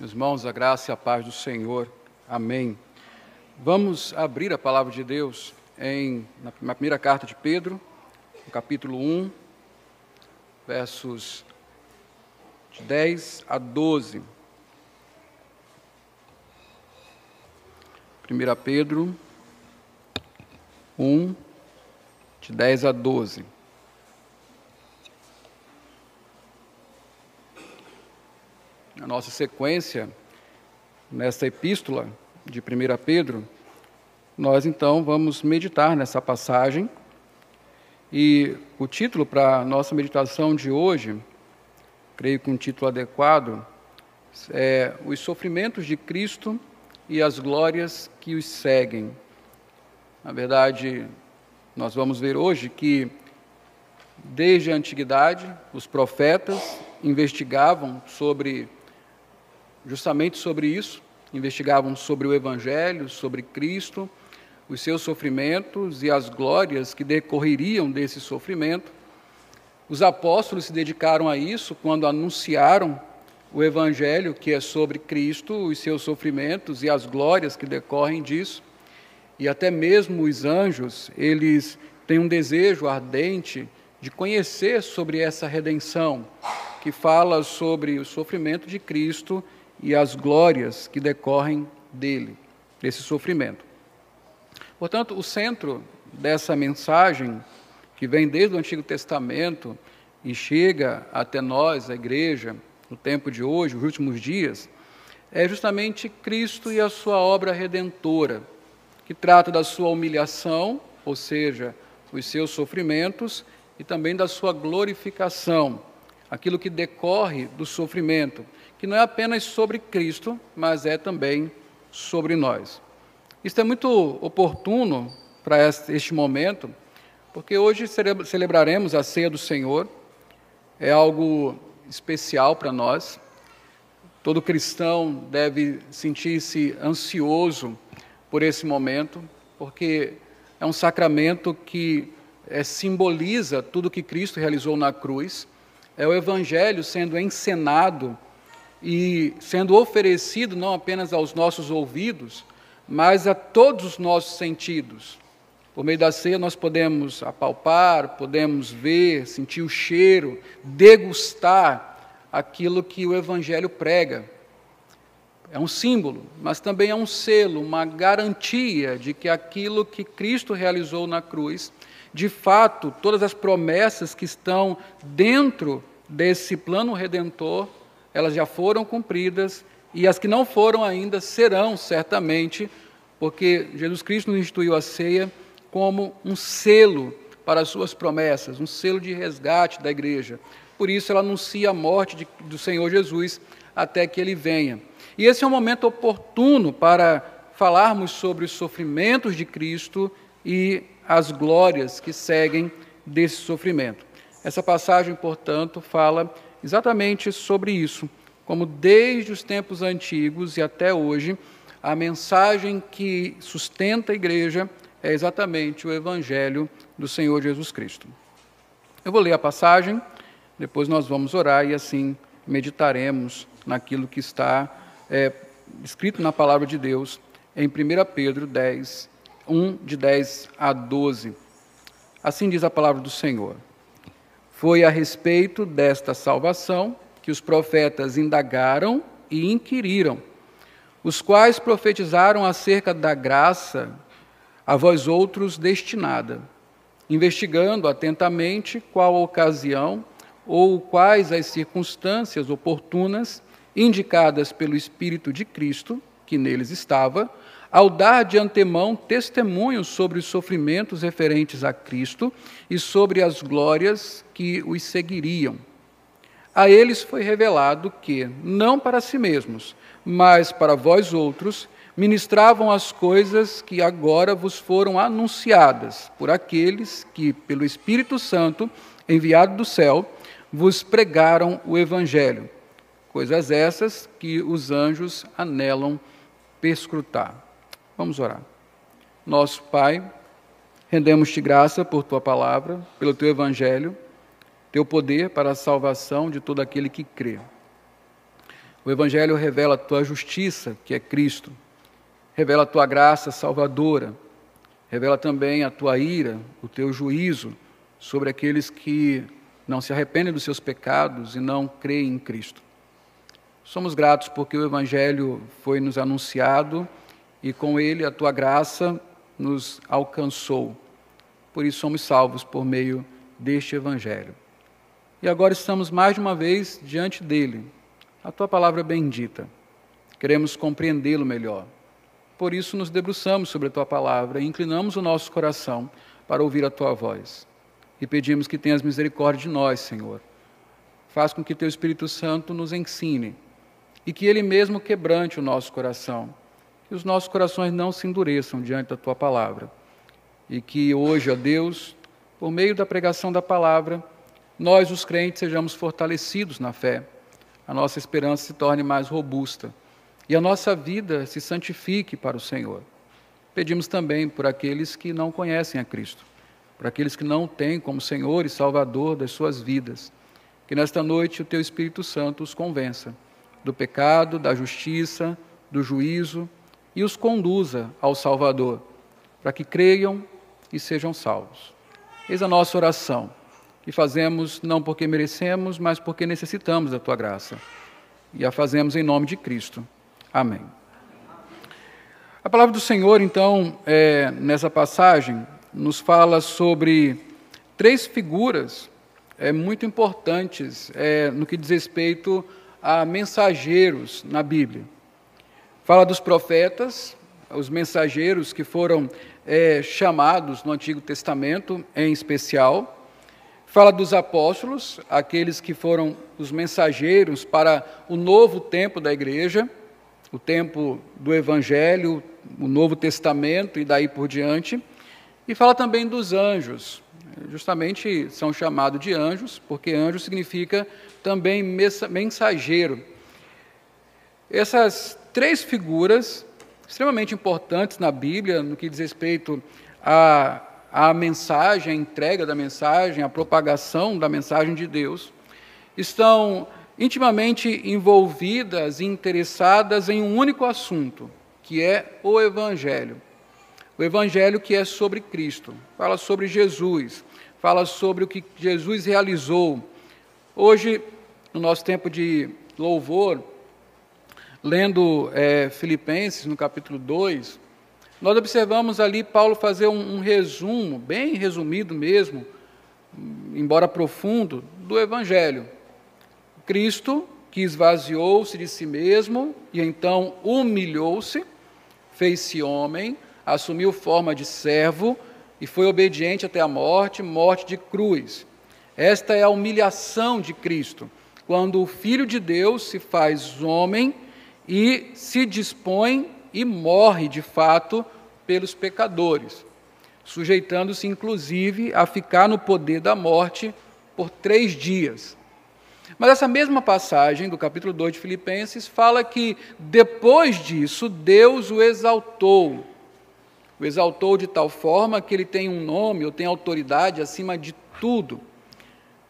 Meus irmãos, a graça e a paz do Senhor. Amém. Vamos abrir a palavra de Deus em, na primeira carta de Pedro, no capítulo 1, versos de 10 a 12. 1 Pedro 1, de 10 a 12. Na nossa sequência, nesta epístola de 1 Pedro, nós então vamos meditar nessa passagem. E o título para a nossa meditação de hoje, creio que um título adequado, é Os Sofrimentos de Cristo e as Glórias que os seguem. Na verdade, nós vamos ver hoje que, desde a antiguidade, os profetas investigavam sobre justamente sobre isso, investigavam sobre o Evangelho, sobre Cristo, os seus sofrimentos e as glórias que decorreriam desse sofrimento. Os apóstolos se dedicaram a isso quando anunciaram o Evangelho, que é sobre Cristo, os seus sofrimentos e as glórias que decorrem disso. E até mesmo os anjos, eles têm um desejo ardente de conhecer sobre essa redenção, que fala sobre o sofrimento de Cristo e as glórias que decorrem dele, desse sofrimento. Portanto, o centro dessa mensagem, que vem desde o Antigo Testamento e chega até nós, a igreja, no tempo de hoje, os últimos dias, é justamente Cristo e a sua obra redentora, que trata da sua humilhação, ou seja, os seus sofrimentos, e também da sua glorificação, aquilo que decorre do sofrimento, que não é apenas sobre Cristo, mas é também sobre nós. Isto é muito oportuno para este momento, porque hoje celebraremos a ceia do Senhor, é algo especial para nós. Todo cristão deve sentir-se ansioso por esse momento, porque é um sacramento que é, simboliza tudo que Cristo realizou na cruz, é o Evangelho sendo encenado e sendo oferecido não apenas aos nossos ouvidos, mas a todos os nossos sentidos. Por meio da ceia, nós podemos apalpar, podemos ver, sentir o cheiro, degustar aquilo que o Evangelho prega. É um símbolo, mas também é um selo, uma garantia de que aquilo que Cristo realizou na cruz, de fato, todas as promessas que estão dentro desse plano redentor, elas já foram cumpridas e as que não foram ainda serão certamente, porque Jesus Cristo nos instituiu a ceia como um selo para as suas promessas, um selo de resgate da igreja. Por isso ela anuncia a morte de, do Senhor Jesus até que ele venha. E esse é um momento oportuno para falarmos sobre os sofrimentos de Cristo e as glórias que seguem desse sofrimento. Essa passagem, portanto, fala exatamente sobre isso, como desde os tempos antigos e até hoje, a mensagem que sustenta a igreja é exatamente o Evangelho do Senhor Jesus Cristo. Eu vou ler a passagem, depois nós vamos orar e assim meditaremos naquilo que está é, escrito na palavra de Deus em 1 Pedro 10, 1, de 10 a 12. Assim diz a palavra do Senhor. Foi a respeito desta salvação que os profetas indagaram e inquiriram, os quais profetizaram acerca da graça a vós outros destinada, investigando atentamente qual a ocasião ou quais as circunstâncias oportunas indicadas pelo Espírito de Cristo, que neles estava, ao dar de antemão testemunho sobre os sofrimentos referentes a Cristo e sobre as glórias que os seguiriam. A eles foi revelado que, não para si mesmos, mas para vós outros, ministravam as coisas que agora vos foram anunciadas por aqueles que, pelo Espírito Santo, enviado do céu, vos pregaram o Evangelho. Coisas essas que os anjos anelam perscrutar. Vamos orar. Nosso Pai, rendemos-te graça por tua palavra, pelo teu evangelho, teu poder para a salvação de todo aquele que crê. O Evangelho revela a tua justiça, que é Cristo, revela a tua graça salvadora, revela também a tua ira, o teu juízo sobre aqueles que não se arrependem dos seus pecados e não creem em Cristo. Somos gratos porque o Evangelho foi nos anunciado e com ele a tua graça nos alcançou. Por isso somos salvos por meio deste Evangelho. E agora estamos mais de uma vez diante dele, a tua palavra bendita. Queremos compreendê-lo melhor. Por isso nos debruçamos sobre a tua palavra e inclinamos o nosso coração para ouvir a tua voz e pedimos que tenhas misericórdia de nós, Senhor. Faz com que teu Espírito Santo nos ensine e que ele mesmo quebrante o nosso coração, que os nossos corações não se endureçam diante da tua palavra e que hoje, ó Deus, por meio da pregação da palavra, nós, os crentes, sejamos fortalecidos na fé, a nossa esperança se torne mais robusta e a nossa vida se santifique para o Senhor. Pedimos também por aqueles que não conhecem a Cristo para aqueles que não têm como Senhor e Salvador das suas vidas. Que nesta noite o Teu Espírito Santo os convença do pecado, da justiça, do juízo e os conduza ao Salvador, para que creiam e sejam salvos. Eis a nossa oração, que fazemos não porque merecemos, mas porque necessitamos da Tua graça. E a fazemos em nome de Cristo. Amém. A palavra do Senhor, então, é, nessa passagem, nos fala sobre três figuras é, muito importantes é, no que diz respeito a mensageiros na Bíblia. Fala dos profetas, os mensageiros que foram é, chamados no Antigo Testamento, em especial. Fala dos apóstolos, aqueles que foram os mensageiros para o novo tempo da igreja, o tempo do Evangelho, o Novo Testamento e daí por diante. E fala também dos anjos. Justamente são chamados de anjos, porque anjo significa também mensageiro. Essas três figuras, extremamente importantes na Bíblia, no que diz respeito à, à mensagem, à entrega da mensagem, à propagação da mensagem de Deus, estão intimamente envolvidas e interessadas em um único assunto, que é o Evangelho. O Evangelho que é sobre Cristo, fala sobre Jesus, fala sobre o que Jesus realizou. Hoje, no nosso tempo de louvor, lendo é, Filipenses, no capítulo 2, nós observamos ali Paulo fazer um, um resumo, bem resumido mesmo, embora profundo, do Evangelho. Cristo, que esvaziou-se de si mesmo e então humilhou-se, fez-se homem, assumiu forma de servo e foi obediente até a morte morte de cruz. Esta é a humilhação de Cristo, quando o Filho de Deus se faz homem e se dispõe e morre de fato pelos pecadores, sujeitando-se inclusive a ficar no poder da morte por três dias. Mas essa mesma passagem do capítulo 2 de Filipenses fala que depois disso Deus o exaltou o exaltou de tal forma que ele tem um nome ou tem autoridade acima de tudo.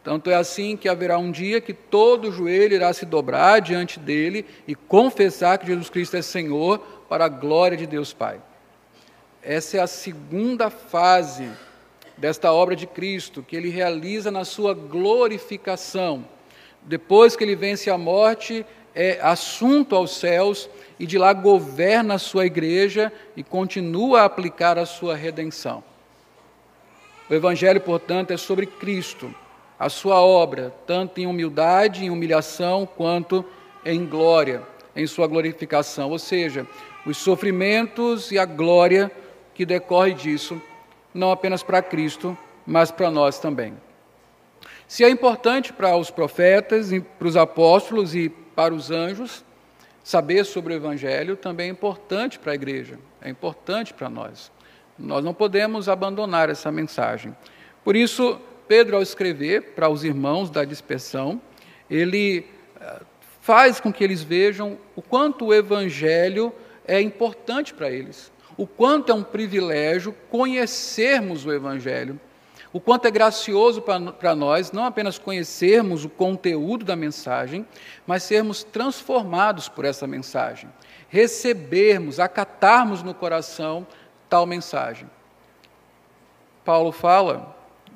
Tanto é assim que haverá um dia que todo joelho irá se dobrar diante dele e confessar que Jesus Cristo é Senhor para a glória de Deus Pai. Essa é a segunda fase desta obra de Cristo, que ele realiza na sua glorificação. Depois que ele vence a morte, é assunto aos céus e de lá governa a sua igreja e continua a aplicar a sua redenção. O Evangelho, portanto, é sobre Cristo, a sua obra, tanto em humildade, em humilhação, quanto em glória, em sua glorificação, ou seja, os sofrimentos e a glória que decorre disso, não apenas para Cristo, mas para nós também. Se é importante para os profetas, para os apóstolos e para os anjos, saber sobre o Evangelho também é importante para a igreja, é importante para nós. Nós não podemos abandonar essa mensagem. Por isso, Pedro, ao escrever para os irmãos da dispersão, ele eh, faz com que eles vejam o quanto o Evangelho é importante para eles, o quanto é um privilégio conhecermos o Evangelho, o quanto é gracioso para nós não apenas conhecermos o conteúdo da mensagem, mas sermos transformados por essa mensagem, recebermos, acatarmos no coração tal mensagem. Paulo fala,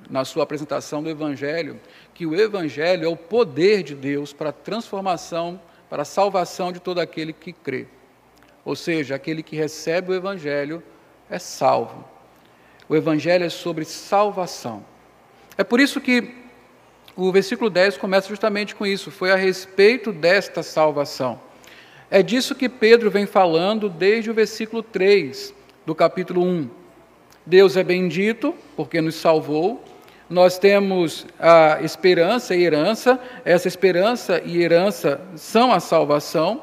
na sua apresentação do Evangelho, que o Evangelho é o poder de Deus para a transformação, para a salvação de todo aquele que crê. Ou seja, aquele que recebe o Evangelho é salvo. O Evangelho é sobre salvação. É por isso que o versículo 10 começa justamente com isso: foi a respeito desta salvação. É disso que Pedro vem falando desde o versículo 3 do capítulo 1. Deus é bendito porque nos salvou. Nós temos a esperança e herança. Essa esperança e herança são a salvação.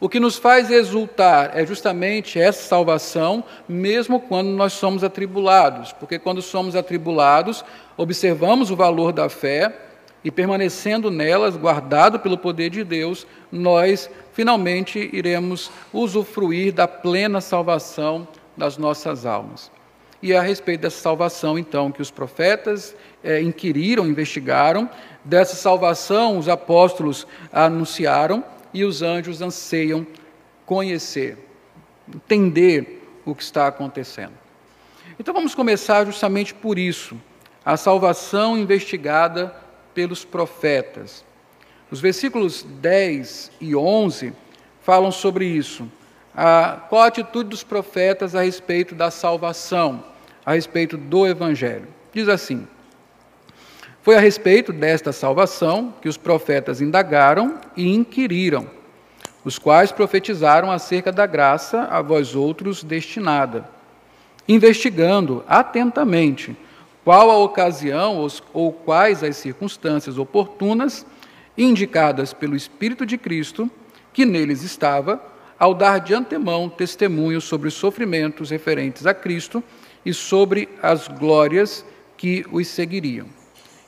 O que nos faz exultar é justamente essa salvação, mesmo quando nós somos atribulados, porque quando somos atribulados, observamos o valor da fé e permanecendo nelas, guardado pelo poder de Deus, nós finalmente iremos usufruir da plena salvação das nossas almas. E a respeito dessa salvação, então, que os profetas é, inquiriram, investigaram, dessa salvação os apóstolos anunciaram e os anjos anseiam conhecer, entender o que está acontecendo. Então vamos começar justamente por isso, a salvação investigada pelos profetas. Os versículos 10 e 11 falam sobre isso. A, qual a atitude dos profetas a respeito da salvação, a respeito do Evangelho? Diz assim: foi a respeito desta salvação que os profetas indagaram e inquiriram, os quais profetizaram acerca da graça a vós outros destinada, investigando atentamente qual a ocasião ou quais as circunstâncias oportunas indicadas pelo Espírito de Cristo, que neles estava, ao dar de antemão testemunho sobre os sofrimentos referentes a Cristo e sobre as glórias que os seguiriam.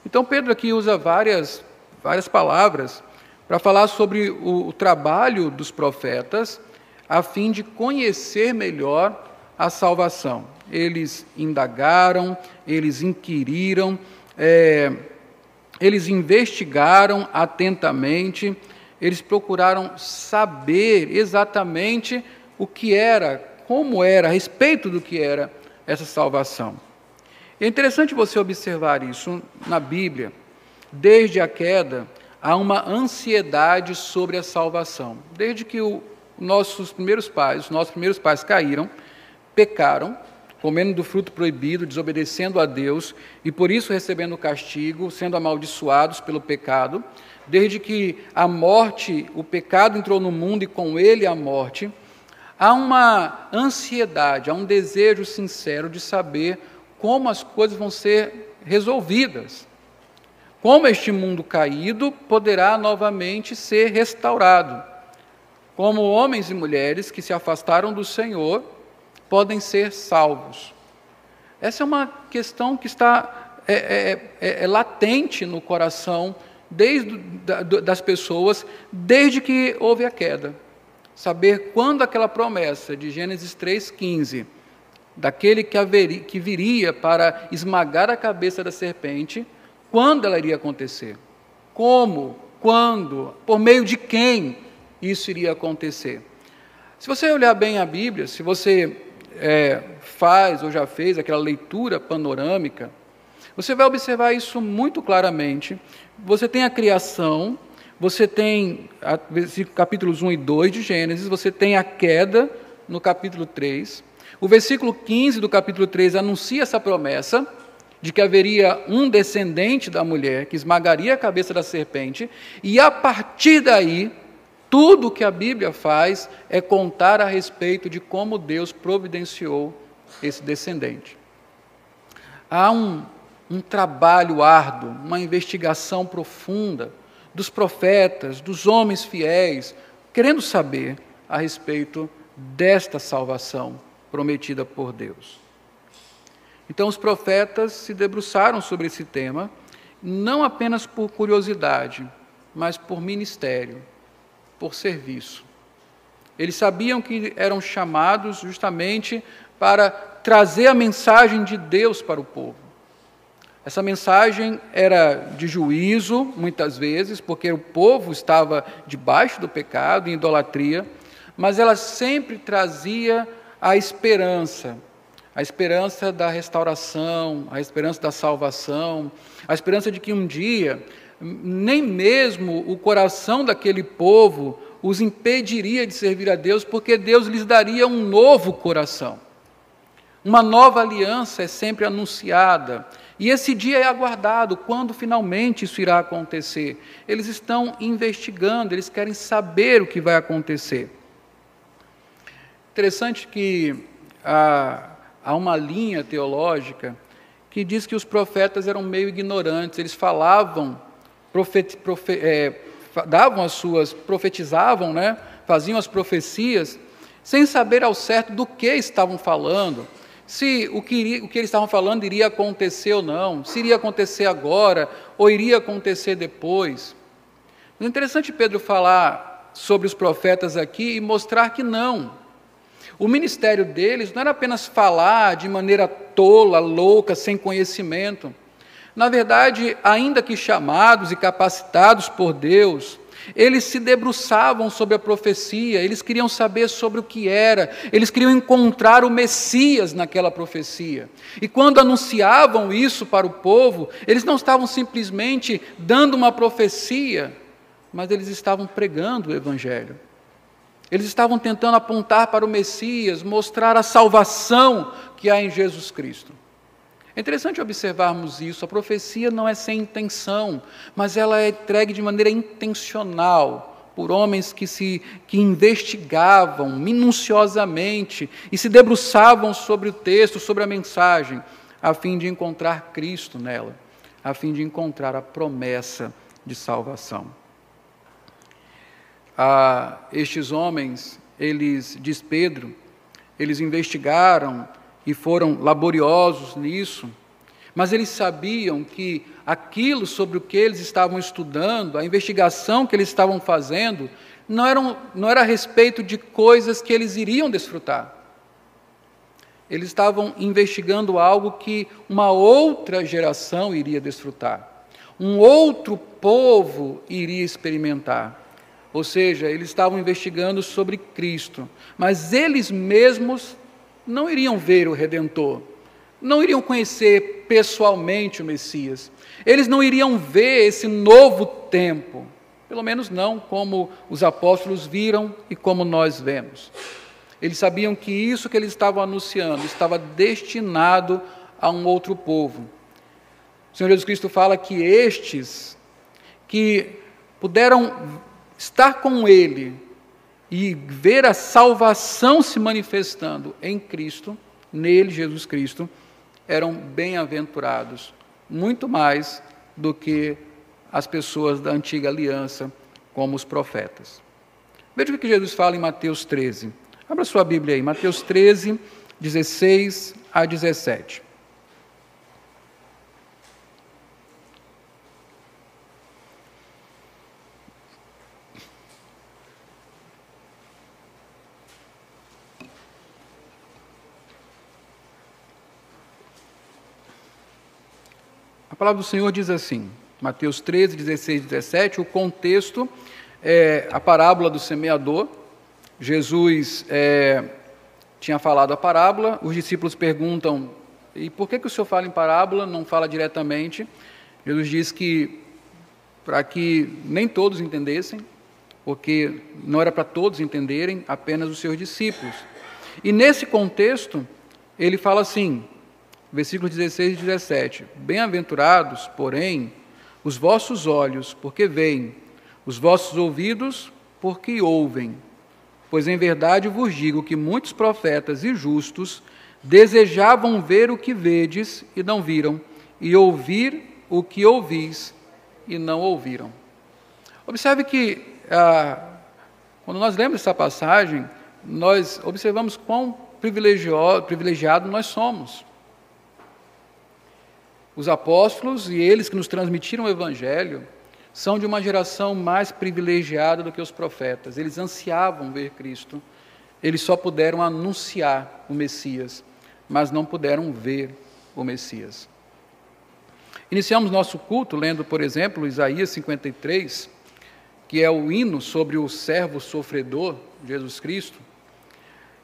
Então, Pedro aqui usa várias, várias palavras para falar sobre o, o trabalho dos profetas, a fim de conhecer melhor a salvação. Eles indagaram, eles inquiriram, é, eles investigaram atentamente, eles procuraram saber exatamente o que era, como era, a respeito do que era essa salvação. É interessante você observar isso na Bíblia. Desde a queda, há uma ansiedade sobre a salvação. Desde que o, nossos primeiros pais, os nossos primeiros pais caíram, pecaram, comendo do fruto proibido, desobedecendo a Deus e por isso recebendo castigo, sendo amaldiçoados pelo pecado. Desde que a morte, o pecado entrou no mundo e com ele a morte, há uma ansiedade, há um desejo sincero de saber como as coisas vão ser resolvidas. Como este mundo caído poderá novamente ser restaurado. Como homens e mulheres que se afastaram do Senhor podem ser salvos. Essa é uma questão que está é, é, é, é latente no coração desde, da, das pessoas desde que houve a queda. Saber quando aquela promessa de Gênesis 3,15 daquele que, haveria, que viria para esmagar a cabeça da serpente, quando ela iria acontecer? Como? Quando? Por meio de quem isso iria acontecer? Se você olhar bem a Bíblia, se você é, faz ou já fez aquela leitura panorâmica, você vai observar isso muito claramente. Você tem a criação, você tem a, capítulos 1 e 2 de Gênesis, você tem a queda no capítulo 3, o versículo 15 do capítulo 3 anuncia essa promessa de que haveria um descendente da mulher que esmagaria a cabeça da serpente, e a partir daí, tudo o que a Bíblia faz é contar a respeito de como Deus providenciou esse descendente. Há um, um trabalho árduo, uma investigação profunda dos profetas, dos homens fiéis, querendo saber a respeito desta salvação prometida por Deus. Então, os profetas se debruçaram sobre esse tema, não apenas por curiosidade, mas por ministério, por serviço. Eles sabiam que eram chamados justamente para trazer a mensagem de Deus para o povo. Essa mensagem era de juízo, muitas vezes, porque o povo estava debaixo do pecado e idolatria, mas ela sempre trazia a esperança, a esperança da restauração, a esperança da salvação, a esperança de que um dia nem mesmo o coração daquele povo os impediria de servir a Deus, porque Deus lhes daria um novo coração. Uma nova aliança é sempre anunciada, e esse dia é aguardado, quando finalmente isso irá acontecer. Eles estão investigando, eles querem saber o que vai acontecer. Interessante que há, há uma linha teológica que diz que os profetas eram meio ignorantes, eles falavam, profet, profe, é, davam as suas, profetizavam, né, faziam as profecias, sem saber ao certo do que estavam falando, se o que, o que eles estavam falando iria acontecer ou não, se iria acontecer agora ou iria acontecer depois. É interessante Pedro falar sobre os profetas aqui e mostrar que não. O ministério deles não era apenas falar de maneira tola, louca, sem conhecimento. Na verdade, ainda que chamados e capacitados por Deus, eles se debruçavam sobre a profecia, eles queriam saber sobre o que era, eles queriam encontrar o Messias naquela profecia. E quando anunciavam isso para o povo, eles não estavam simplesmente dando uma profecia, mas eles estavam pregando o Evangelho. Eles estavam tentando apontar para o Messias, mostrar a salvação que há em Jesus Cristo. É interessante observarmos isso. A profecia não é sem intenção, mas ela é entregue de maneira intencional por homens que se que investigavam minuciosamente e se debruçavam sobre o texto, sobre a mensagem, a fim de encontrar Cristo nela, a fim de encontrar a promessa de salvação. Ah, estes homens, eles, diz Pedro, eles investigaram e foram laboriosos nisso, mas eles sabiam que aquilo sobre o que eles estavam estudando, a investigação que eles estavam fazendo, não, eram, não era a respeito de coisas que eles iriam desfrutar. Eles estavam investigando algo que uma outra geração iria desfrutar, um outro povo iria experimentar. Ou seja, eles estavam investigando sobre Cristo, mas eles mesmos não iriam ver o Redentor, não iriam conhecer pessoalmente o Messias, eles não iriam ver esse novo tempo, pelo menos não como os apóstolos viram e como nós vemos. Eles sabiam que isso que eles estavam anunciando estava destinado a um outro povo. O Senhor Jesus Cristo fala que estes que puderam estar com Ele e ver a salvação se manifestando em Cristo, nele, Jesus Cristo, eram bem-aventurados, muito mais do que as pessoas da antiga aliança, como os profetas. Veja o que Jesus fala em Mateus 13. Abra sua Bíblia aí, Mateus 13, 16 a 17. Palavra do Senhor diz assim, Mateus 13, 16 e 17, o contexto é a parábola do semeador. Jesus é, tinha falado a parábola, os discípulos perguntam, e por que, que o Senhor fala em parábola, não fala diretamente? Jesus diz que para que nem todos entendessem, porque não era para todos entenderem, apenas os seus discípulos. E nesse contexto, ele fala assim: versículos 16 e 17: Bem-aventurados, porém, os vossos olhos, porque veem, os vossos ouvidos, porque ouvem. Pois em verdade vos digo que muitos profetas e justos desejavam ver o que vedes e não viram, e ouvir o que ouvis e não ouviram. Observe que, ah, quando nós lemos essa passagem, nós observamos quão privilegiado, nós somos os apóstolos e eles que nos transmitiram o Evangelho são de uma geração mais privilegiada do que os profetas. Eles ansiavam ver Cristo, eles só puderam anunciar o Messias, mas não puderam ver o Messias. Iniciamos nosso culto lendo, por exemplo, Isaías 53, que é o hino sobre o servo sofredor, Jesus Cristo.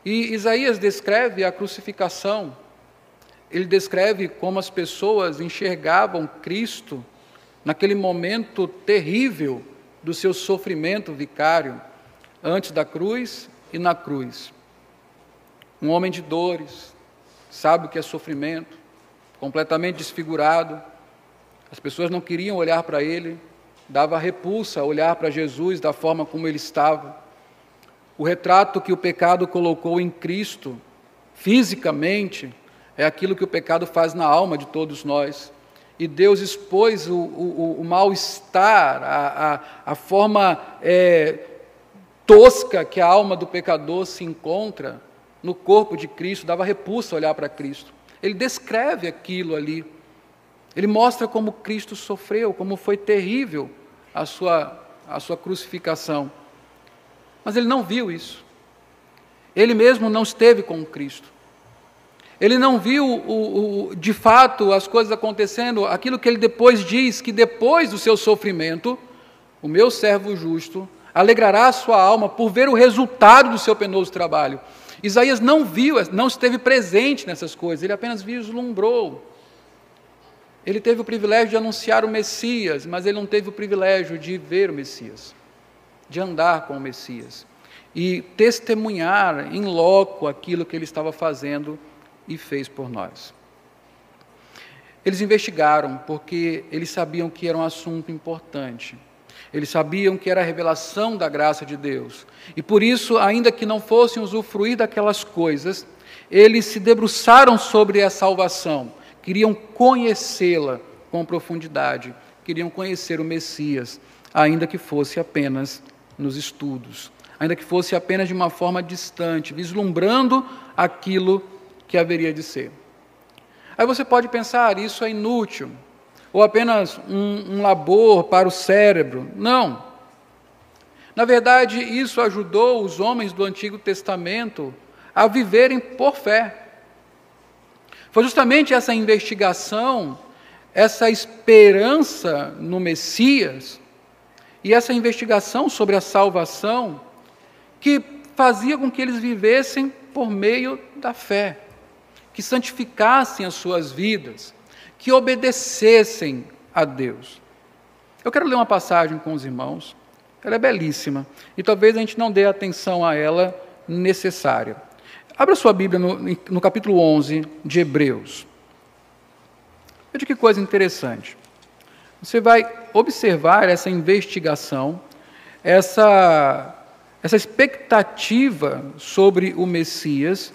E Isaías descreve a crucificação, ele descreve como as pessoas enxergavam Cristo naquele momento terrível do seu sofrimento vicário, antes da cruz e na cruz. Um homem de dores, sabe o que é sofrimento, completamente desfigurado. As pessoas não queriam olhar para ele, dava repulsa olhar para Jesus da forma como ele estava. O retrato que o pecado colocou em Cristo, fisicamente, é aquilo que o pecado faz na alma de todos nós e Deus expôs o, o, o mal-estar, a, a, a, forma é, tosca que a alma do pecador se encontra no corpo de Cristo, dava repulsa olhar para Cristo. Ele descreve aquilo ali. Ele mostra como Cristo sofreu, como foi terrível a sua, a sua crucificação. Mas ele não viu isso. Ele mesmo não esteve com Cristo. Ele não viu o, o, de fato as coisas acontecendo, aquilo que ele depois diz, que depois do seu sofrimento, o meu servo justo alegrará a sua alma por ver o resultado do seu penoso trabalho. Isaías não viu, não esteve presente nessas coisas, ele apenas vislumbrou. Ele teve o privilégio de anunciar o Messias, mas ele não teve o privilégio de ver o Messias, de andar com o Messias e testemunhar em loco aquilo que ele estava fazendo e fez por nós. Eles investigaram porque eles sabiam que era um assunto importante. Eles sabiam que era a revelação da graça de Deus. E por isso, ainda que não fossem usufruir daquelas coisas, eles se debruçaram sobre a salvação, queriam conhecê-la com profundidade, queriam conhecer o Messias, ainda que fosse apenas nos estudos, ainda que fosse apenas de uma forma distante, vislumbrando aquilo que haveria de ser. Aí você pode pensar, isso é inútil, ou apenas um, um labor para o cérebro. Não. Na verdade, isso ajudou os homens do Antigo Testamento a viverem por fé. Foi justamente essa investigação, essa esperança no Messias e essa investigação sobre a salvação que fazia com que eles vivessem por meio da fé que santificassem as suas vidas, que obedecessem a Deus. Eu quero ler uma passagem com os irmãos, ela é belíssima, e talvez a gente não dê a atenção a ela necessária. Abra sua Bíblia no, no capítulo 11 de Hebreus. Veja que coisa interessante. Você vai observar essa investigação, essa, essa expectativa sobre o Messias,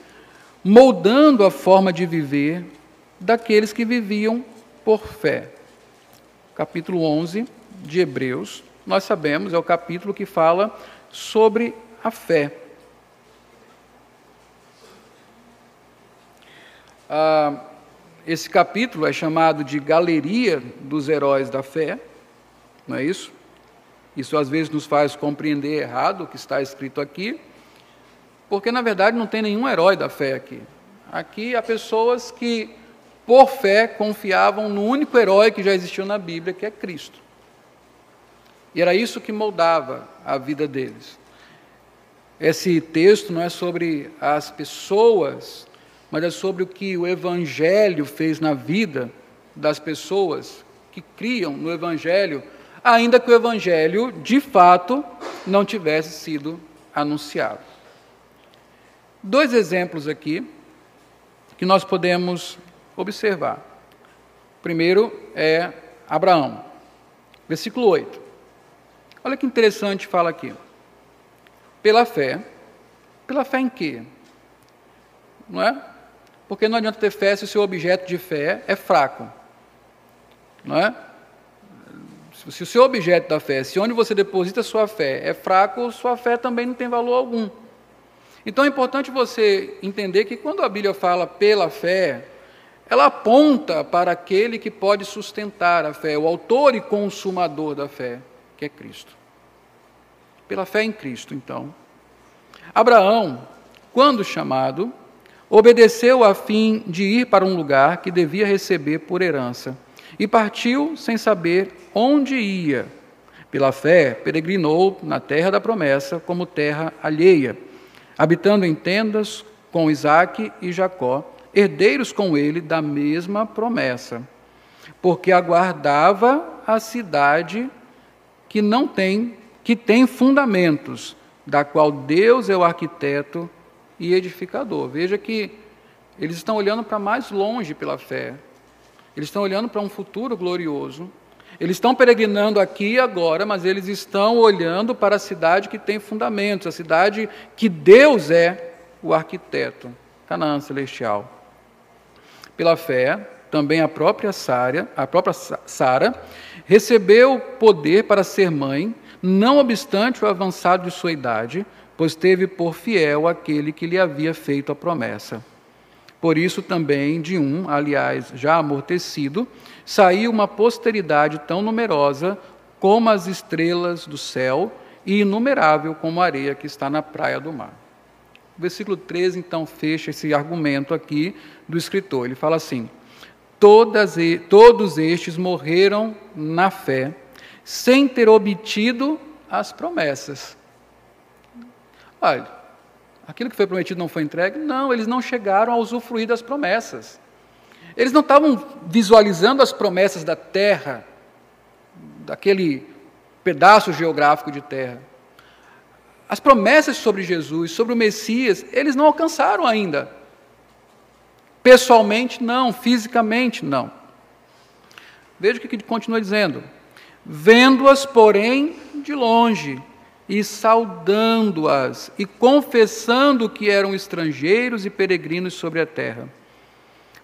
moldando a forma de viver daqueles que viviam por fé. Capítulo 11 de Hebreus, nós sabemos, é o capítulo que fala sobre a fé. Ah, esse capítulo é chamado de Galeria dos Heróis da Fé, não é isso? Isso às vezes nos faz compreender errado o que está escrito aqui, porque na verdade não tem nenhum herói da fé aqui. Aqui há pessoas que, por fé, confiavam no único herói que já existiu na Bíblia, que é Cristo. E era isso que moldava a vida deles. Esse texto não é sobre as pessoas, mas é sobre o que o Evangelho fez na vida das pessoas que criam no Evangelho, ainda que o Evangelho, de fato, não tivesse sido anunciado. Dois exemplos aqui que nós podemos observar. primeiro é Abraão, versículo 8. Olha que interessante fala aqui. Pela fé, pela fé em quê? Não é? Porque não adianta ter fé se o seu objeto de fé é fraco. Não é? Se o seu objeto da fé, se onde você deposita sua fé é fraco, sua fé também não tem valor algum. Então é importante você entender que quando a Bíblia fala pela fé, ela aponta para aquele que pode sustentar a fé, o autor e consumador da fé, que é Cristo. Pela fé em Cristo, então. Abraão, quando chamado, obedeceu a fim de ir para um lugar que devia receber por herança. e partiu sem saber onde ia. Pela fé, peregrinou na terra da promessa como terra alheia, habitando em tendas com Isaque e Jacó, herdeiros com ele da mesma promessa, porque aguardava a cidade que não tem, que tem fundamentos, da qual Deus é o arquiteto e edificador. Veja que eles estão olhando para mais longe pela fé. Eles estão olhando para um futuro glorioso. Eles estão peregrinando aqui agora, mas eles estão olhando para a cidade que tem fundamentos, a cidade que Deus é o arquiteto, Canaã celestial. Pela fé, também a própria Sara, a própria Sara, recebeu poder para ser mãe, não obstante o avançado de sua idade, pois teve por fiel aquele que lhe havia feito a promessa. Por isso também de um, aliás, já amortecido, saiu uma posteridade tão numerosa como as estrelas do céu e inumerável como a areia que está na praia do mar. O versículo 13 então fecha esse argumento aqui do escritor. Ele fala assim: Todas, todos estes morreram na fé, sem ter obtido as promessas. Olha, aquilo que foi prometido não foi entregue? Não, eles não chegaram a usufruir das promessas. Eles não estavam visualizando as promessas da terra, daquele pedaço geográfico de terra. As promessas sobre Jesus, sobre o Messias, eles não alcançaram ainda. Pessoalmente, não. Fisicamente, não. Veja o que ele continua dizendo. Vendo-as, porém, de longe, e saudando-as, e confessando que eram estrangeiros e peregrinos sobre a terra.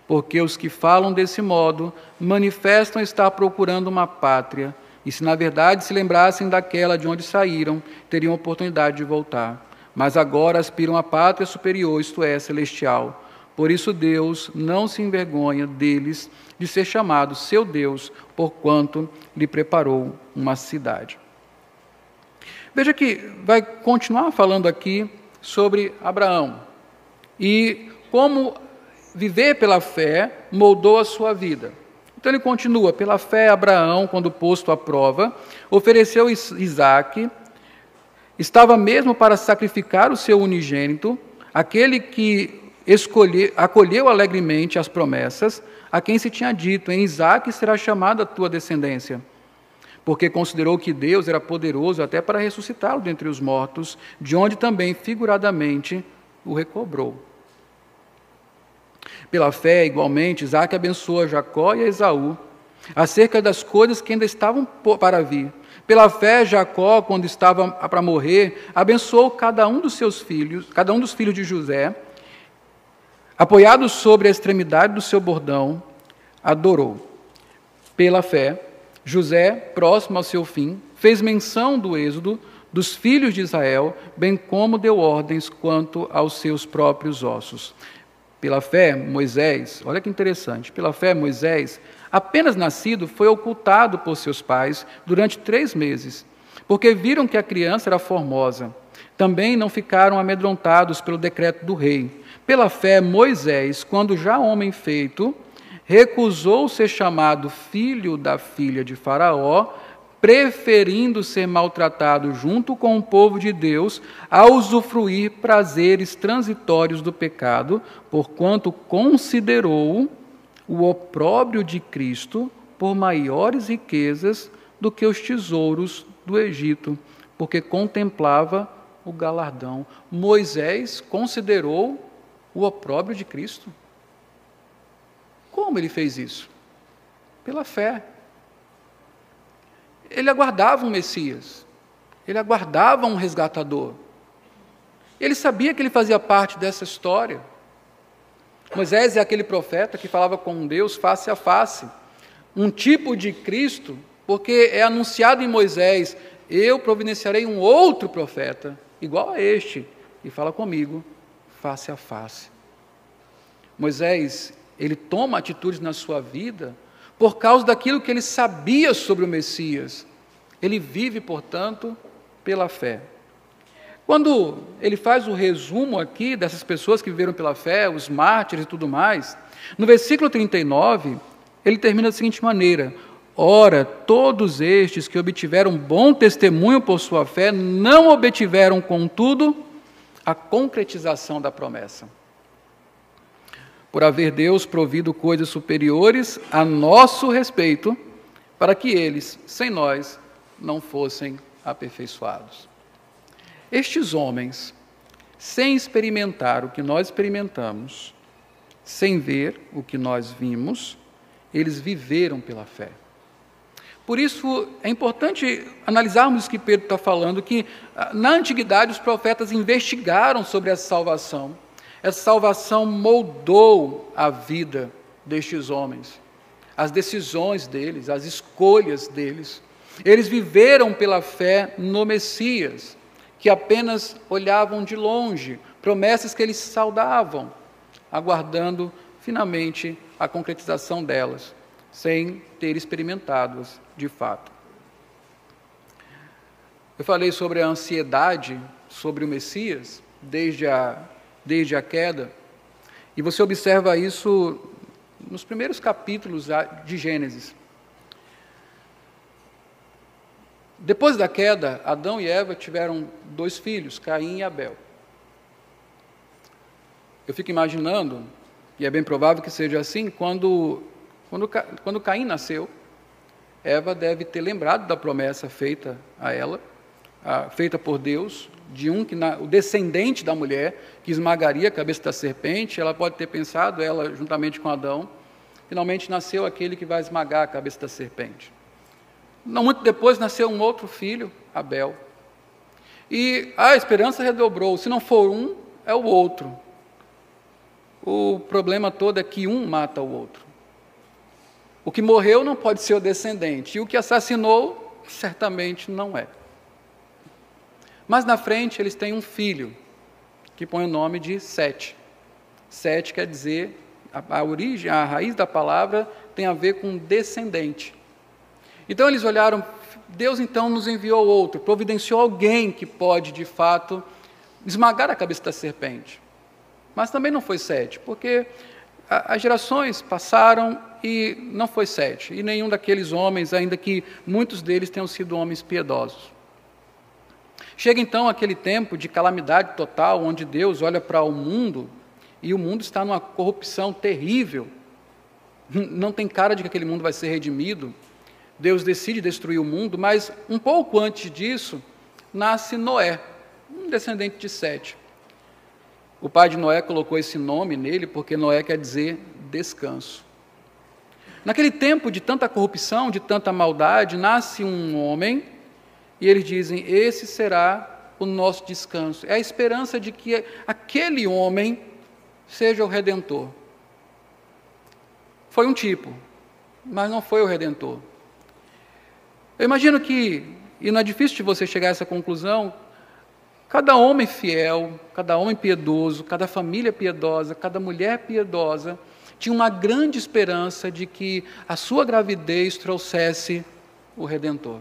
Porque os que falam desse modo manifestam estar procurando uma pátria, e se na verdade se lembrassem daquela de onde saíram, teriam oportunidade de voltar. Mas agora aspiram à pátria superior, isto é, celestial. Por isso Deus não se envergonha deles de ser chamado seu Deus, porquanto lhe preparou uma cidade. Veja que vai continuar falando aqui sobre Abraão e como viver pela fé moldou a sua vida. Então ele continua: pela fé, Abraão, quando posto à prova, ofereceu Isaac, estava mesmo para sacrificar o seu unigênito, aquele que escolhe, acolheu alegremente as promessas, a quem se tinha dito: em Isaac será chamada a tua descendência porque considerou que Deus era poderoso até para ressuscitá-lo dentre os mortos, de onde também, figuradamente, o recobrou. Pela fé, igualmente, Isaac abençoa Jacó e Esaú acerca das coisas que ainda estavam para vir. Pela fé, Jacó, quando estava para morrer, abençoou cada um dos seus filhos, cada um dos filhos de José, apoiado sobre a extremidade do seu bordão, adorou. Pela fé, José, próximo ao seu fim, fez menção do êxodo dos filhos de Israel, bem como deu ordens quanto aos seus próprios ossos. Pela fé, Moisés, olha que interessante, pela fé, Moisés, apenas nascido, foi ocultado por seus pais durante três meses, porque viram que a criança era formosa. Também não ficaram amedrontados pelo decreto do rei. Pela fé, Moisés, quando já homem feito, recusou ser chamado filho da filha de Faraó, preferindo ser maltratado junto com o povo de Deus, a usufruir prazeres transitórios do pecado, porquanto considerou o opróbrio de Cristo por maiores riquezas do que os tesouros do Egito, porque contemplava o galardão. Moisés considerou o opróbrio de Cristo. Como ele fez isso? Pela fé. Ele aguardava um Messias, ele aguardava um resgatador. Ele sabia que ele fazia parte dessa história. Moisés é aquele profeta que falava com Deus face a face, um tipo de Cristo, porque é anunciado em Moisés: eu providenciarei um outro profeta, igual a este, e fala comigo face a face. Moisés ele toma atitudes na sua vida por causa daquilo que ele sabia sobre o Messias. Ele vive, portanto, pela fé. Quando ele faz o resumo aqui dessas pessoas que viveram pela fé, os mártires e tudo mais, no versículo 39, ele termina da seguinte maneira: Ora, todos estes que obtiveram bom testemunho por sua fé, não obtiveram, contudo, a concretização da promessa. Por haver Deus provido coisas superiores a nosso respeito, para que eles, sem nós, não fossem aperfeiçoados. Estes homens, sem experimentar o que nós experimentamos, sem ver o que nós vimos, eles viveram pela fé. Por isso é importante analisarmos o que Pedro está falando, que ah, na antiguidade os profetas investigaram sobre essa salvação. Essa salvação moldou a vida destes homens, as decisões deles, as escolhas deles. Eles viveram pela fé no Messias, que apenas olhavam de longe, promessas que eles saudavam, aguardando finalmente a concretização delas, sem ter experimentado-as de fato. Eu falei sobre a ansiedade sobre o Messias desde a, desde a queda, e você observa isso nos primeiros capítulos de Gênesis. Depois da queda, Adão e Eva tiveram dois filhos, Caim e Abel. Eu fico imaginando, e é bem provável que seja assim, quando, quando, quando Caim nasceu, Eva deve ter lembrado da promessa feita a ela, a, feita por Deus, de um que na, o descendente da mulher que esmagaria a cabeça da serpente. Ela pode ter pensado, ela juntamente com Adão, finalmente nasceu aquele que vai esmagar a cabeça da serpente. Não muito depois nasceu um outro filho, Abel. E a esperança redobrou. Se não for um, é o outro. O problema todo é que um mata o outro. O que morreu não pode ser o descendente, e o que assassinou, certamente não é. Mas na frente eles têm um filho, que põe o nome de Sete. Sete quer dizer, a, a origem, a raiz da palavra tem a ver com descendente. Então eles olharam, Deus então nos enviou outro, providenciou alguém que pode de fato esmagar a cabeça da serpente. Mas também não foi Sete, porque as gerações passaram e não foi Sete, e nenhum daqueles homens, ainda que muitos deles tenham sido homens piedosos. Chega então aquele tempo de calamidade total, onde Deus olha para o mundo e o mundo está numa corrupção terrível. Não tem cara de que aquele mundo vai ser redimido. Deus decide destruir o mundo, mas um pouco antes disso, nasce Noé, um descendente de Sete. O pai de Noé colocou esse nome nele porque Noé quer dizer descanso. Naquele tempo de tanta corrupção, de tanta maldade, nasce um homem e eles dizem: Esse será o nosso descanso. É a esperança de que aquele homem seja o redentor. Foi um tipo, mas não foi o redentor. Eu imagino que, e não é difícil de você chegar a essa conclusão, cada homem fiel, cada homem piedoso, cada família piedosa, cada mulher piedosa, tinha uma grande esperança de que a sua gravidez trouxesse o Redentor,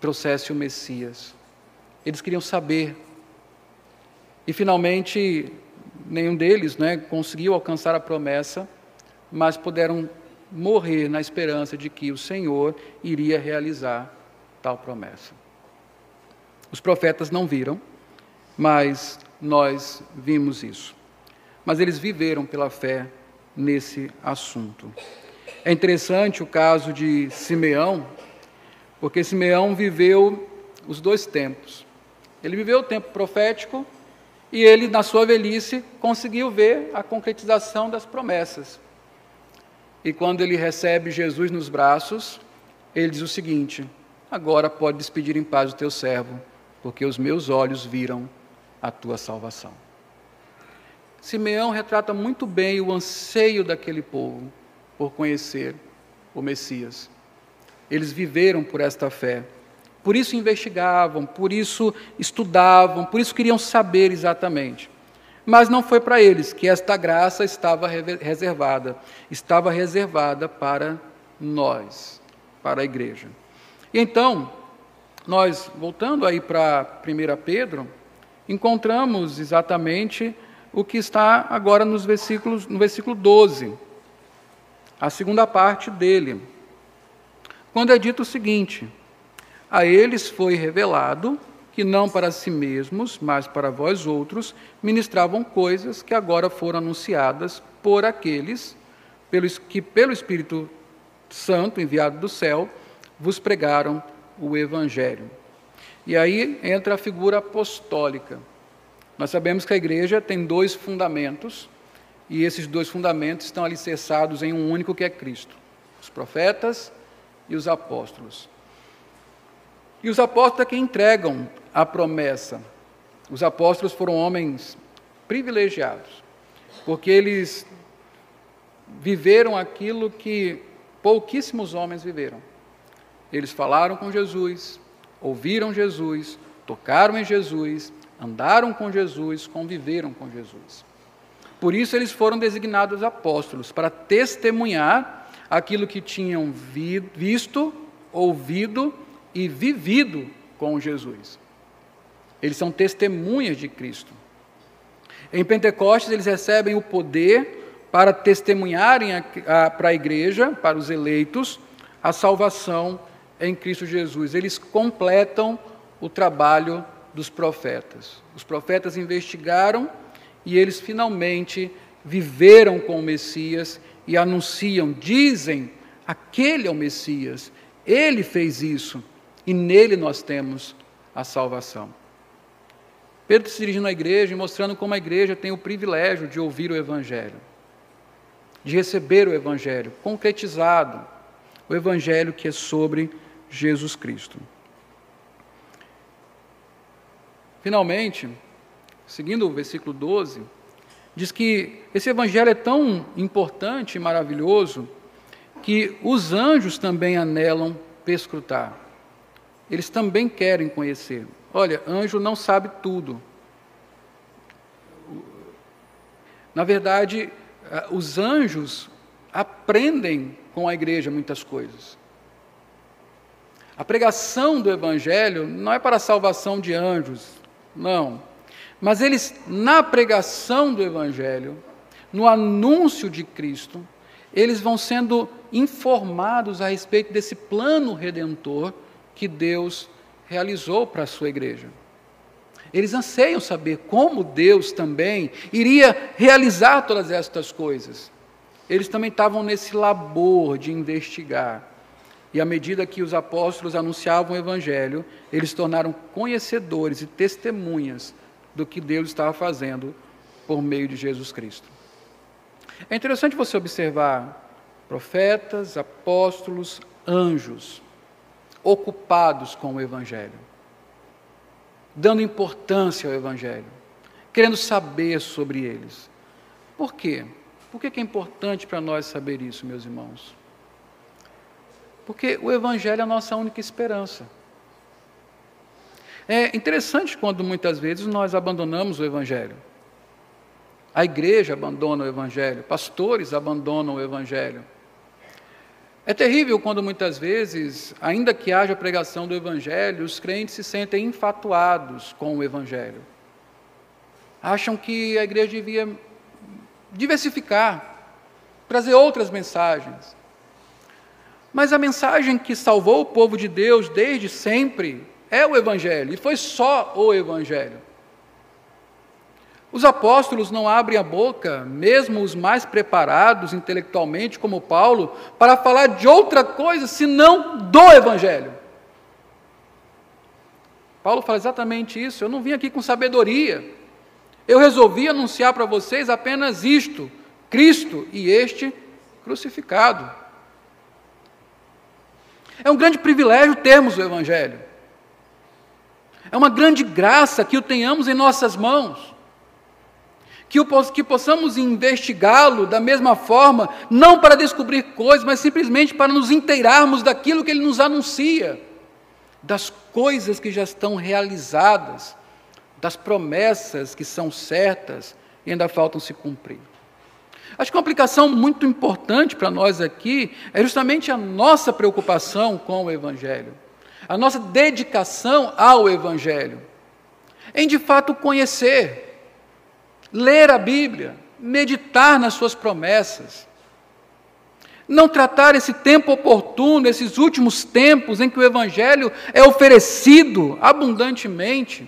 trouxesse o Messias. Eles queriam saber. E finalmente, nenhum deles né, conseguiu alcançar a promessa, mas puderam morrer na esperança de que o Senhor iria realizar tal promessa. Os profetas não viram, mas nós vimos isso. Mas eles viveram pela fé nesse assunto. É interessante o caso de Simeão, porque Simeão viveu os dois tempos. Ele viveu o tempo profético e ele, na sua velhice, conseguiu ver a concretização das promessas. E quando ele recebe Jesus nos braços, ele diz o seguinte: Agora pode despedir em paz o teu servo, porque os meus olhos viram a tua salvação. Simeão retrata muito bem o anseio daquele povo por conhecer o Messias. Eles viveram por esta fé. Por isso investigavam, por isso estudavam, por isso queriam saber exatamente. Mas não foi para eles que esta graça estava reservada. Estava reservada para nós, para a igreja. E então, nós, voltando aí para 1 Pedro, encontramos exatamente o que está agora nos versículos, no versículo 12. a segunda parte dele, quando é dito o seguinte: A eles foi revelado que não para si mesmos, mas para vós outros, ministravam coisas que agora foram anunciadas por aqueles pelos, que, pelo Espírito Santo enviado do céu, vos pregaram o Evangelho. E aí entra a figura apostólica. Nós sabemos que a igreja tem dois fundamentos, e esses dois fundamentos estão alicerçados em um único que é Cristo: os profetas e os apóstolos. E os apóstolos é que entregam a promessa. Os apóstolos foram homens privilegiados, porque eles viveram aquilo que pouquíssimos homens viveram. Eles falaram com Jesus, ouviram Jesus, tocaram em Jesus, andaram com Jesus, conviveram com Jesus. Por isso eles foram designados apóstolos, para testemunhar aquilo que tinham vi visto, ouvido e vivido com Jesus. Eles são testemunhas de Cristo. Em Pentecostes, eles recebem o poder para testemunharem a, a, para a igreja, para os eleitos, a salvação em Cristo Jesus. Eles completam o trabalho dos profetas. Os profetas investigaram e eles finalmente viveram com o Messias e anunciam, dizem: aquele é o Messias, ele fez isso e nele nós temos a salvação. Pedro se dirigindo à igreja e mostrando como a igreja tem o privilégio de ouvir o Evangelho, de receber o Evangelho concretizado, o Evangelho que é sobre Jesus Cristo. Finalmente, seguindo o versículo 12, diz que esse evangelho é tão importante e maravilhoso que os anjos também anelam perscrutar. Eles também querem conhecer. Olha, anjo não sabe tudo. Na verdade, eh, os anjos aprendem com a igreja muitas coisas. A pregação do Evangelho não é para a salvação de anjos, não. Mas eles, na pregação do Evangelho, no anúncio de Cristo, eles vão sendo informados a respeito desse plano redentor que Deus realizou para a sua igreja. Eles anseiam saber como Deus também iria realizar todas estas coisas. Eles também estavam nesse labor de investigar. E à medida que os apóstolos anunciavam o Evangelho, eles tornaram conhecedores e testemunhas do que Deus estava fazendo por meio de Jesus Cristo. É interessante você observar profetas, apóstolos, anjos ocupados com o Evangelho, dando importância ao Evangelho, querendo saber sobre eles. Por quê? Por que é importante para nós saber isso, meus irmãos? Porque o Evangelho é a nossa única esperança. É interessante quando muitas vezes nós abandonamos o Evangelho. A igreja abandona o Evangelho, pastores abandonam o Evangelho. É terrível quando muitas vezes, ainda que haja pregação do Evangelho, os crentes se sentem infatuados com o Evangelho. Acham que a igreja devia diversificar, trazer outras mensagens. Mas a mensagem que salvou o povo de Deus desde sempre é o Evangelho, e foi só o Evangelho. Os apóstolos não abrem a boca, mesmo os mais preparados intelectualmente, como Paulo, para falar de outra coisa senão do Evangelho. Paulo fala exatamente isso. Eu não vim aqui com sabedoria. Eu resolvi anunciar para vocês apenas isto: Cristo e este crucificado. É um grande privilégio termos o Evangelho. É uma grande graça que o tenhamos em nossas mãos. Que, o, que possamos investigá-lo da mesma forma, não para descobrir coisas, mas simplesmente para nos inteirarmos daquilo que ele nos anuncia, das coisas que já estão realizadas, das promessas que são certas e ainda faltam se cumprir. Acho que uma aplicação muito importante para nós aqui é justamente a nossa preocupação com o Evangelho, a nossa dedicação ao Evangelho, em de fato conhecer, ler a Bíblia, meditar nas suas promessas, Não tratar esse tempo oportuno, esses últimos tempos em que o Evangelho é oferecido abundantemente.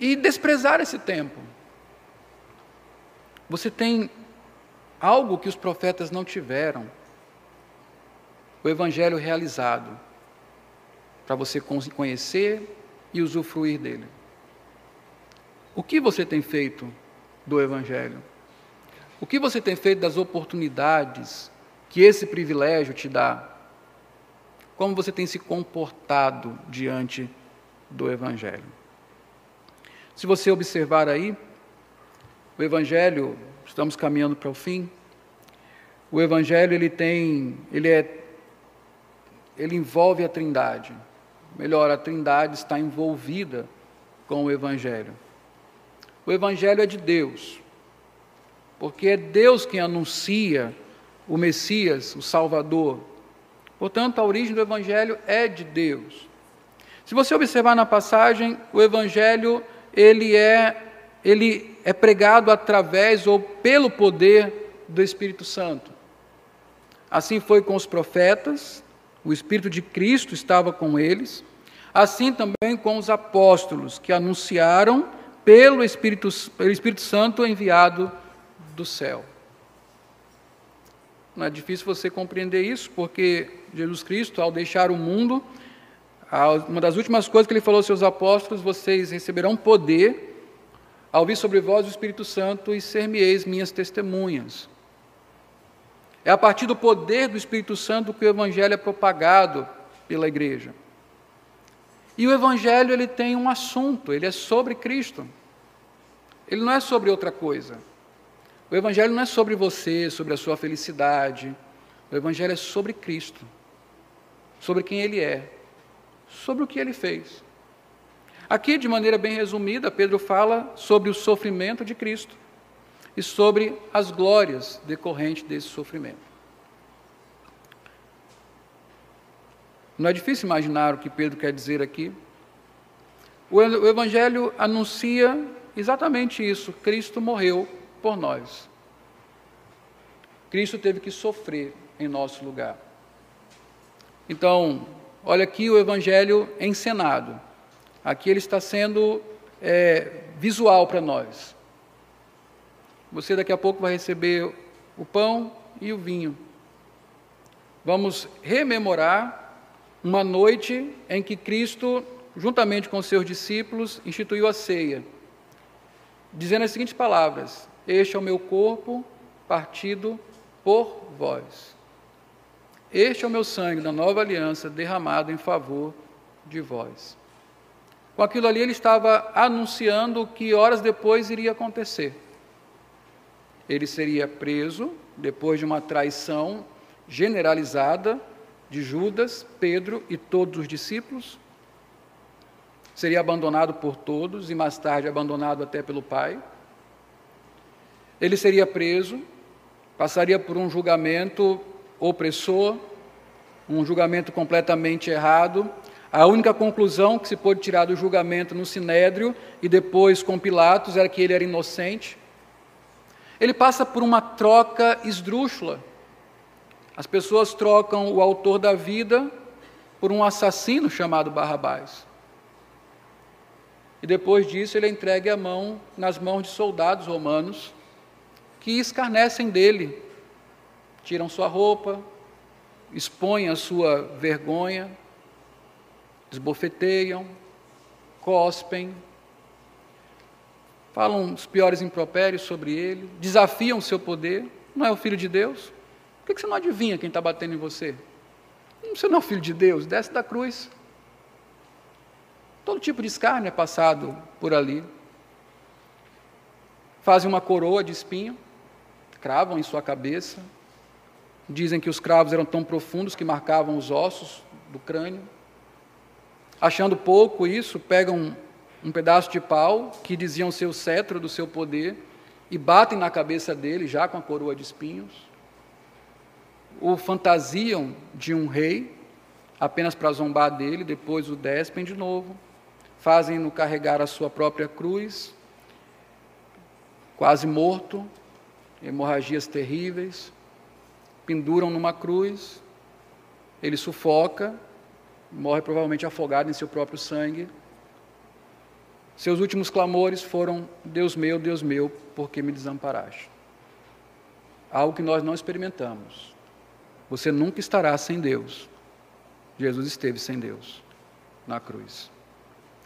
E desprezar esse tempo. Você tem algo que os profetas não tiveram: o Evangelho realizado, para você conhecer e usufruir dele. O que você tem feito do Evangelho? O que você tem feito das oportunidades que esse privilégio te dá? Como você tem se comportado diante do Evangelho? Se você observar aí, o Evangelho, estamos caminhando para o fim. O Evangelho ele tem, ele é, ele envolve a Trindade. Melhor, a Trindade está envolvida com o Evangelho. O Evangelho é de Deus, porque é Deus quem anuncia o Messias, o Salvador. Portanto, a origem do Evangelho é de Deus. Se você observar na passagem, o Evangelho ele é ele é pregado através ou pelo poder do Espírito Santo. Assim foi com os profetas, o Espírito de Cristo estava com eles, assim também com os apóstolos, que anunciaram pelo Espírito, pelo Espírito Santo enviado do céu. Não é difícil você compreender isso, porque Jesus Cristo, ao deixar o mundo, uma das últimas coisas que ele falou aos seus apóstolos: vocês receberão poder ao vir sobre vós o Espírito Santo e ser-me-eis minhas testemunhas. É a partir do poder do Espírito Santo que o Evangelho é propagado pela igreja. E o Evangelho ele tem um assunto, ele é sobre Cristo. Ele não é sobre outra coisa. O Evangelho não é sobre você, sobre a sua felicidade. O Evangelho é sobre Cristo, sobre quem Ele é, sobre o que Ele fez. Aqui, de maneira bem resumida, Pedro fala sobre o sofrimento de Cristo e sobre as glórias decorrentes desse sofrimento. Não é difícil imaginar o que Pedro quer dizer aqui. O Evangelho anuncia exatamente isso: Cristo morreu por nós. Cristo teve que sofrer em nosso lugar. Então, olha aqui o Evangelho encenado. Aqui ele está sendo é, visual para nós. Você daqui a pouco vai receber o pão e o vinho. Vamos rememorar uma noite em que Cristo, juntamente com seus discípulos, instituiu a ceia, dizendo as seguintes palavras: Este é o meu corpo partido por vós. Este é o meu sangue da nova aliança derramado em favor de vós. Com aquilo ali, ele estava anunciando o que horas depois iria acontecer. Ele seria preso depois de uma traição generalizada de Judas, Pedro e todos os discípulos. Seria abandonado por todos e mais tarde abandonado até pelo Pai. Ele seria preso, passaria por um julgamento opressor, um julgamento completamente errado, a única conclusão que se pôde tirar do julgamento no Sinédrio e depois com Pilatos era que ele era inocente. Ele passa por uma troca esdrúxula. As pessoas trocam o autor da vida por um assassino chamado Barrabás. E depois disso ele é entregue à mão, nas mãos de soldados romanos que escarnecem dele, tiram sua roupa, expõem a sua vergonha, esbofeteiam, cospem, falam os piores impropérios sobre ele, desafiam o seu poder. Não é o filho de Deus? Por que você não adivinha quem está batendo em você? Você não é o filho de Deus, desce da cruz. Todo tipo de escárnio é passado por ali. Fazem uma coroa de espinho, cravam em sua cabeça. Dizem que os cravos eram tão profundos que marcavam os ossos do crânio. Achando pouco isso, pegam um, pedaço de pau que diziam ser o cetro do seu poder e batem na cabeça dele, já com a coroa de espinhos. O fantasiam de um rei, apenas para zombar dele, depois o despem de novo. Fazem-no carregar a sua própria cruz, quase morto, hemorragias terríveis, penduram numa cruz, ele sufoca, morre provavelmente afogado em seu próprio sangue. Seus últimos clamores foram: Deus meu, Deus meu, por que me desamparaste? Algo que nós não experimentamos. Você nunca estará sem Deus. Jesus esteve sem Deus na cruz.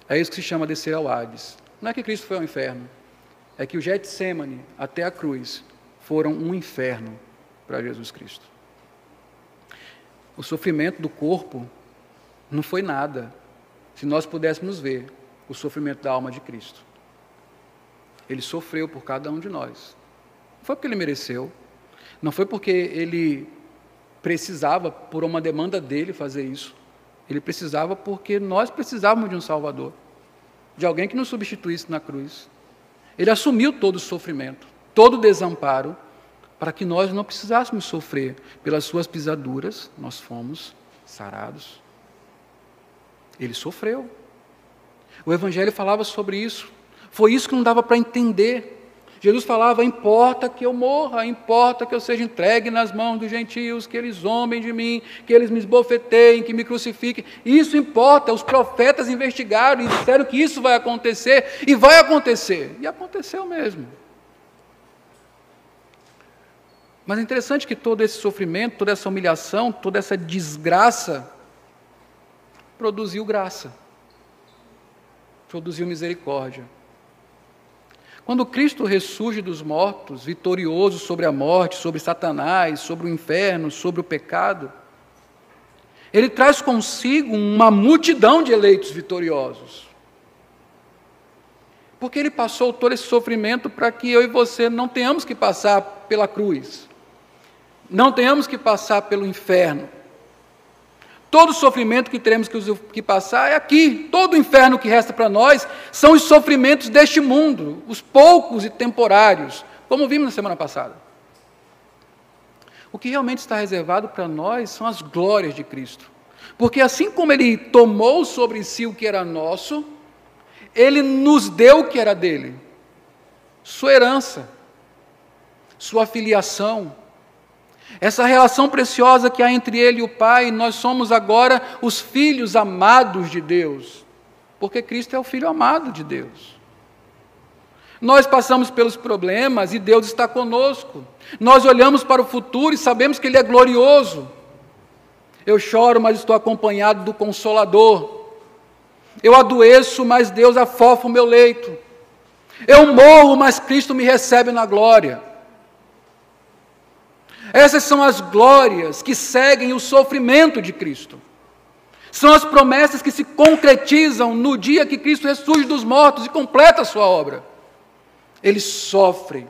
É isso que se chama descer ao Hades. Não é que Cristo foi ao inferno, é que o Getsemane até a cruz foram um inferno para Jesus Cristo. O sofrimento do corpo não foi nada se nós pudéssemos ver o sofrimento da alma de Cristo. Ele sofreu por cada um de nós. Não foi porque ele mereceu, não foi porque ele precisava, por uma demanda dele, fazer isso. Ele precisava porque nós precisávamos de um Salvador, de alguém que nos substituísse na cruz. Ele assumiu todo o sofrimento, todo o desamparo, para que nós não precisássemos sofrer pelas suas pisaduras, nós fomos sarados. Ele sofreu. O Evangelho falava sobre isso. Foi isso que não dava para entender. Jesus falava: importa que eu morra, importa que eu seja entregue nas mãos dos gentios, que eles zombem de mim, que eles me esbofeteiem, que me crucifiquem. Isso importa. Os profetas investigaram e disseram que isso vai acontecer, e vai acontecer. E aconteceu mesmo. Mas é interessante que todo esse sofrimento, toda essa humilhação, toda essa desgraça produziu graça, produziu misericórdia. Quando Cristo ressurge dos mortos, vitorioso sobre a morte, sobre Satanás, sobre o inferno, sobre o pecado, ele traz consigo uma multidão de eleitos vitoriosos. Porque ele passou todo esse sofrimento para que eu e você não tenhamos que passar pela cruz não tenhamos que passar pelo inferno. Todo sofrimento que teremos que passar é aqui. Todo o inferno que resta para nós são os sofrimentos deste mundo, os poucos e temporários, como vimos na semana passada. O que realmente está reservado para nós são as glórias de Cristo. Porque assim como Ele tomou sobre si o que era nosso, Ele nos deu o que era dele: sua herança, sua filiação, essa relação preciosa que há entre ele e o Pai, nós somos agora os filhos amados de Deus, porque Cristo é o filho amado de Deus. Nós passamos pelos problemas e Deus está conosco. Nós olhamos para o futuro e sabemos que Ele é glorioso. Eu choro, mas estou acompanhado do Consolador. Eu adoeço, mas Deus afofa o meu leito. Eu morro, mas Cristo me recebe na glória. Essas são as glórias que seguem o sofrimento de Cristo. São as promessas que se concretizam no dia que Cristo ressurge dos mortos e completa a sua obra. Ele sofre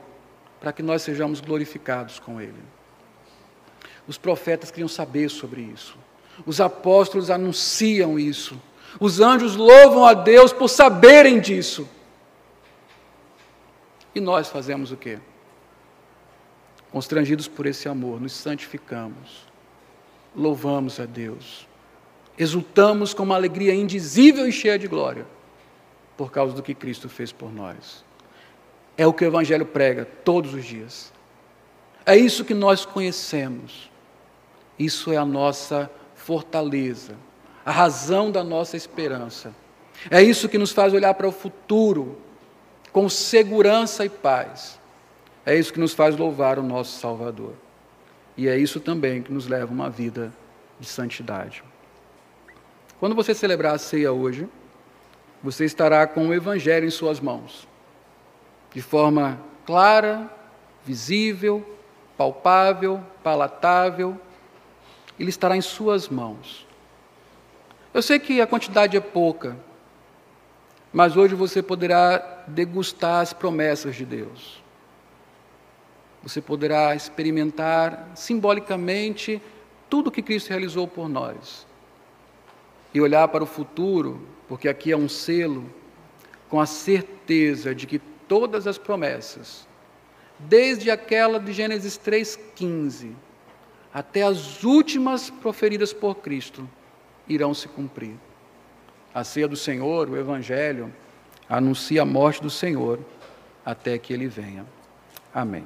para que nós sejamos glorificados com Ele. Os profetas queriam saber sobre isso. Os apóstolos anunciam isso. Os anjos louvam a Deus por saberem disso. E nós fazemos o quê? Constrangidos por esse amor, nos santificamos, louvamos a Deus, exultamos com uma alegria indizível e cheia de glória, por causa do que Cristo fez por nós. É o que o Evangelho prega todos os dias. É isso que nós conhecemos. Isso é a nossa fortaleza, a razão da nossa esperança. É isso que nos faz olhar para o futuro com segurança e paz. É isso que nos faz louvar o nosso Salvador. E é isso também que nos leva a uma vida de santidade. Quando você celebrar a ceia hoje, você estará com o Evangelho em suas mãos, de forma clara, visível, palpável, palatável. Ele estará em suas mãos. Eu sei que a quantidade é pouca, mas hoje você poderá degustar as promessas de Deus você poderá experimentar simbolicamente tudo que Cristo realizou por nós. E olhar para o futuro, porque aqui é um selo, com a certeza de que todas as promessas, desde aquela de Gênesis 3,15 até as últimas proferidas por Cristo, irão se cumprir. A ceia do Senhor, o Evangelho, anuncia a morte do Senhor até que ele venha. Amém.